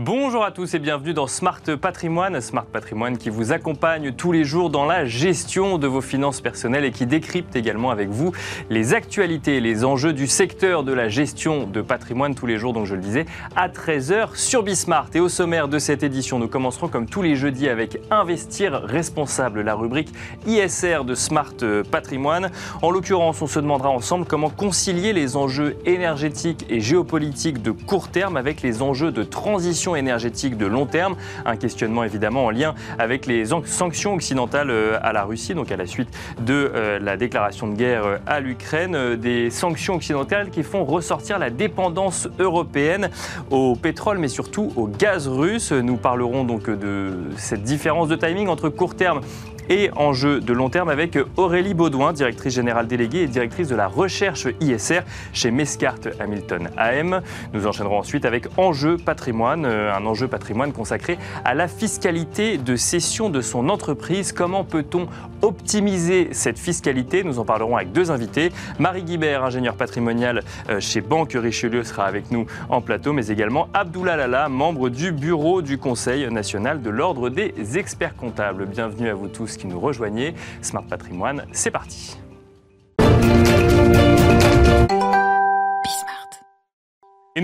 Bonjour à tous et bienvenue dans Smart Patrimoine. Smart Patrimoine qui vous accompagne tous les jours dans la gestion de vos finances personnelles et qui décrypte également avec vous les actualités les enjeux du secteur de la gestion de patrimoine tous les jours, donc je le disais, à 13h sur Bismart. Et au sommaire de cette édition, nous commencerons comme tous les jeudis avec Investir responsable, la rubrique ISR de Smart Patrimoine. En l'occurrence, on se demandera ensemble comment concilier les enjeux énergétiques et géopolitiques de court terme avec les enjeux de transition énergétique de long terme. Un questionnement évidemment en lien avec les sanctions occidentales euh, à la Russie, donc à la suite de euh, la déclaration de guerre euh, à l'Ukraine, des sanctions occidentales qui font ressortir la dépendance européenne au pétrole, mais surtout au gaz russe. Nous parlerons donc de cette différence de timing entre court terme et enjeu de long terme avec Aurélie Baudouin, directrice générale déléguée et directrice de la recherche ISR chez Mescart Hamilton AM. Nous enchaînerons ensuite avec Enjeu patrimoine, euh, un enjeu patrimoine consacré à la fiscalité de cession de son entreprise. Comment peut-on optimiser cette fiscalité? Nous en parlerons avec deux invités. Marie Guibert, ingénieur patrimonial euh, chez Banque Richelieu, sera avec nous en plateau, mais également Abdoullah Lala, membre du bureau du Conseil national de l'Ordre des experts comptables. Bienvenue à vous tous qui nous rejoignez. Smart Patrimoine, c'est parti.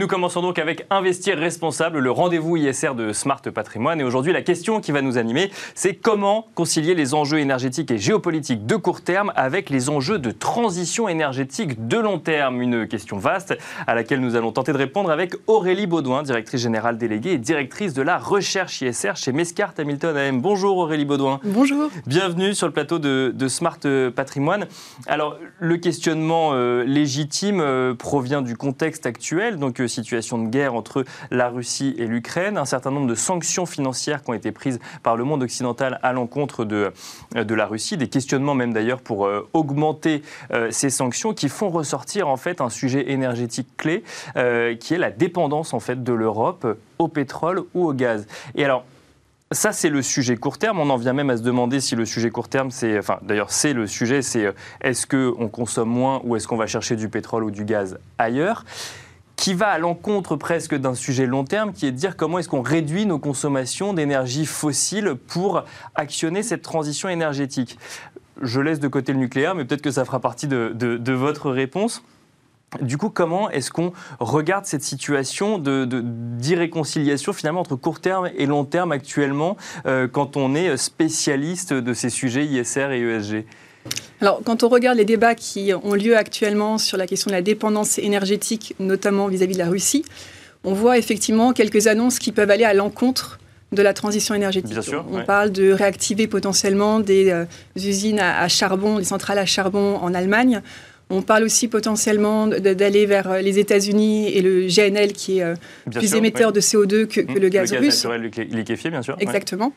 Nous commençons donc avec Investir responsable, le rendez-vous ISR de Smart Patrimoine. Et aujourd'hui, la question qui va nous animer, c'est comment concilier les enjeux énergétiques et géopolitiques de court terme avec les enjeux de transition énergétique de long terme. Une question vaste à laquelle nous allons tenter de répondre avec Aurélie Baudouin, directrice générale déléguée et directrice de la recherche ISR chez Mescart Hamilton AM. Bonjour Aurélie Baudouin. Bonjour. Bienvenue sur le plateau de, Smart Patrimoine. Alors, le questionnement euh, légitime euh, provient du contexte actuel. Donc, situation de guerre entre la Russie et l'Ukraine, un certain nombre de sanctions financières qui ont été prises par le monde occidental à l'encontre de, de la Russie, des questionnements même d'ailleurs pour euh, augmenter euh, ces sanctions qui font ressortir en fait un sujet énergétique clé euh, qui est la dépendance en fait de l'Europe au pétrole ou au gaz. Et alors, ça, c'est le sujet court terme. On en vient même à se demander si le sujet court terme, c'est, enfin, d'ailleurs, c'est le sujet, c'est est-ce qu'on consomme moins ou est-ce qu'on va chercher du pétrole ou du gaz ailleurs? Qui va à l'encontre presque d'un sujet long terme, qui est de dire comment est-ce qu'on réduit nos consommations d'énergie fossile pour actionner cette transition énergétique. Je laisse de côté le nucléaire, mais peut-être que ça fera partie de, votre réponse. Du coup, comment est-ce qu'on regarde cette situation d'irréconciliation finalement entre court terme et long terme actuellement euh, quand on est spécialiste de ces sujets ISR et ESG alors, quand on regarde les débats qui ont lieu actuellement sur la question de la dépendance énergétique, notamment vis-à-vis de la Russie, on voit effectivement quelques annonces qui peuvent aller à l'encontre de la transition énergétique. Bien sûr, on parle de réactiver potentiellement des euh, usines à, charbon, des centrales à charbon en Allemagne. On parle aussi potentiellement d'aller vers euh, les États-Unis et le GNL qui est euh, plus émetteur de CO2 que, le gaz le gaz russe. naturel liquéfié, bien sûr. Exactement.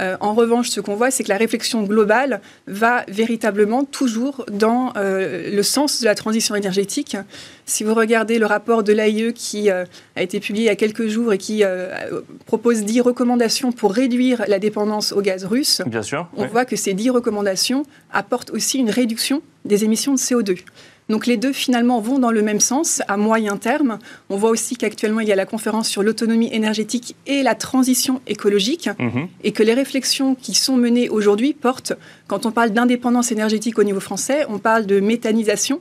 Euh, en revanche, ce qu'on voit, c'est que la réflexion globale va véritablement toujours dans euh, le sens de la transition énergétique. Si vous regardez le rapport de l'AIE qui euh, a été publié il y a quelques jours et qui propose 10 recommandations pour réduire la dépendance au gaz russe, Bien sûr, on voit que ces 10 recommandations apportent aussi une réduction des émissions de CO2. Donc les deux finalement vont dans le même sens à moyen terme. On voit aussi qu'actuellement il y a la conférence sur l'autonomie énergétique et la transition écologique mhm. et que les réflexions qui sont menées aujourd'hui portent, quand on parle d'indépendance énergétique au niveau français, on parle de méthanisation,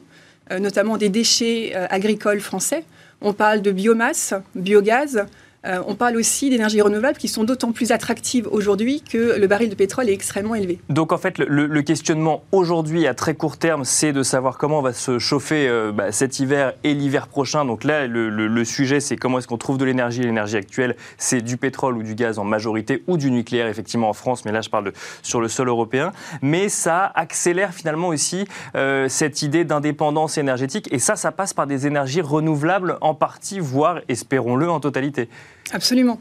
euh, notamment des déchets euh, agricoles français. On parle de biomasse, biogaz, euh, on parle aussi d'énergies renouvelables qui sont d'autant plus attractives aujourd'hui que le baril de pétrole est extrêmement élevé. Donc en fait, le, questionnement aujourd'hui à très court terme, c'est de savoir comment on va se chauffer euh, bah, cet hiver et l'hiver prochain. Donc là, le, sujet, c'est comment est-ce qu'on trouve de l'énergie. L'énergie actuelle, c'est du pétrole ou du gaz en majorité, ou du nucléaire, effectivement, en France, mais là, je parle sur le sol européen. Mais ça accélère finalement aussi euh, cette idée d'indépendance énergétique. Et ça, ça passe par des énergies renouvelables en partie, voire, espérons-le, en totalité. Absolument.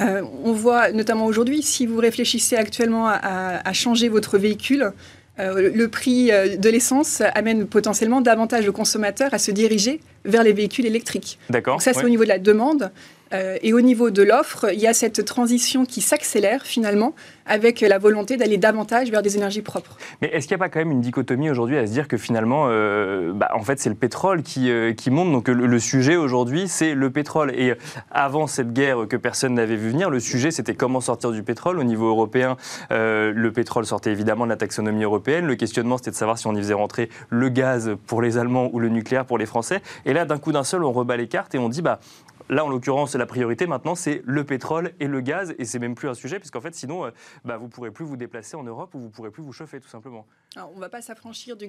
Euh, on voit notamment aujourd'hui, si vous réfléchissez actuellement à, changer votre véhicule, euh, le prix euh, de l'essence amène potentiellement davantage de consommateurs à se diriger vers les véhicules électriques. D'accord. Donc ça, c'est ouais. au niveau de la demande. Euh, et au niveau de l'offre, il y a cette transition qui s'accélère finalement avec la volonté d'aller davantage vers des énergies propres. Mais est-ce qu'il n'y a pas quand même une dichotomie aujourd'hui à se dire que finalement, euh, bah, en fait, c'est le pétrole qui, euh, qui monte. Donc le, le sujet aujourd'hui, c'est le pétrole. Et avant cette guerre que personne n'avait vu venir, le sujet, c'était comment sortir du pétrole. Au niveau européen, le pétrole sortait évidemment de la taxonomie européenne. Le questionnement, c'était de savoir si on y faisait rentrer le gaz pour les Allemands ou le nucléaire pour les Français. Et là, d'un coup d'un seul, on rebat les cartes et on dit, bah, Là, en l'occurrence, la priorité maintenant, c'est le pétrole et le gaz, et c'est même plus un sujet, puisqu'en fait, sinon, euh, bah, vous pourrez plus vous déplacer en Europe ou vous pourrez plus vous chauffer, tout simplement. On ne va pas s'affranchir du